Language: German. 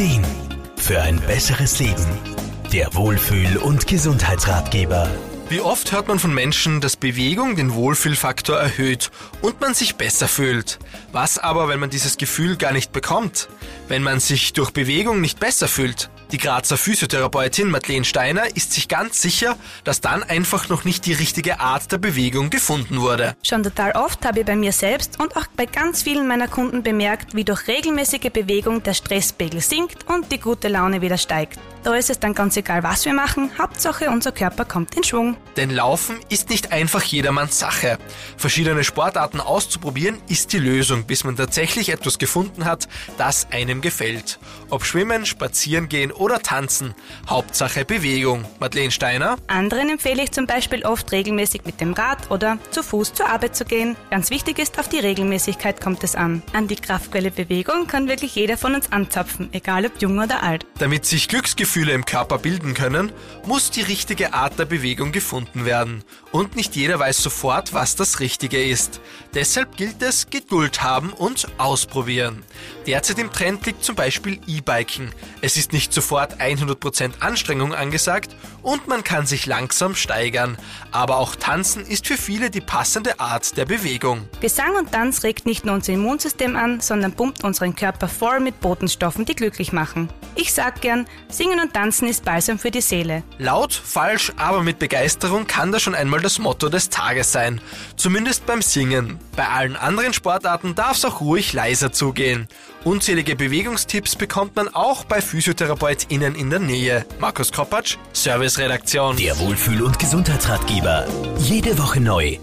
Ideen für ein besseres Leben. Der Wohlfühl- und Gesundheitsratgeber. Wie oft hört man von Menschen, dass Bewegung den Wohlfühlfaktor erhöht und man sich besser fühlt. Was aber, wenn man dieses Gefühl gar nicht bekommt? Wenn man sich durch Bewegung nicht besser fühlt? Die Grazer Physiotherapeutin Madeleine Steiner ist sich ganz sicher, dass dann einfach noch nicht die richtige Art der Bewegung gefunden wurde. Schon total oft habe ich bei mir selbst und auch bei ganz vielen meiner Kunden bemerkt, wie durch regelmäßige Bewegung der Stresspegel sinkt und die gute Laune wieder steigt. Da ist es dann ganz egal, was wir machen, Hauptsache unser Körper kommt in Schwung. Denn Laufen ist nicht einfach jedermanns Sache. Verschiedene Sportarten auszuprobieren ist die Lösung, bis man tatsächlich etwas gefunden hat, das einem gefällt. Ob Schwimmen, Spazieren gehen oder Tanzen, Hauptsache Bewegung. Madeleine Steiner? Anderen empfehle ich zum Beispiel oft regelmäßig mit dem Rad oder zu Fuß zur Arbeit zu gehen. Ganz wichtig ist, auf die Regelmäßigkeit kommt es an. An die Kraftquelle Bewegung kann wirklich jeder von uns anzapfen, egal ob jung oder alt. Damit sich Glücksgefühle im Körper bilden können, muss die richtige Art der Bewegung gefunden werden. Und nicht jeder weiß sofort, was das Richtige ist. Deshalb gilt es, Geduld haben und ausprobieren. Derzeit im Trend liegt zum Beispiel E-Biken. Es ist nicht sofort 100% Anstrengung angesagt und man kann sich langsam steigern. Aber auch Tanzen ist für viele die passende Art der Bewegung. Gesang und Tanz regt nicht nur unser Immunsystem an, sondern pumpt unseren Körper voll mit Botenstoffen, die glücklich machen. Ich sag gern, singen und tanzen ist Balsam für die Seele. Laut, falsch, aber mit Begeisterung kann das schon einmal das Motto des Tages sein. Zumindest beim Singen. Bei allen anderen Sportarten darf es auch ruhig leiser zugehen. Unzählige Bewegungstipps bekommt man auch bei PhysiotherapeutInnen in der Nähe. Markus Kropatsch, Serviceredaktion. Der Wohlfühl- und Gesundheitsratgeber. Jede Woche neu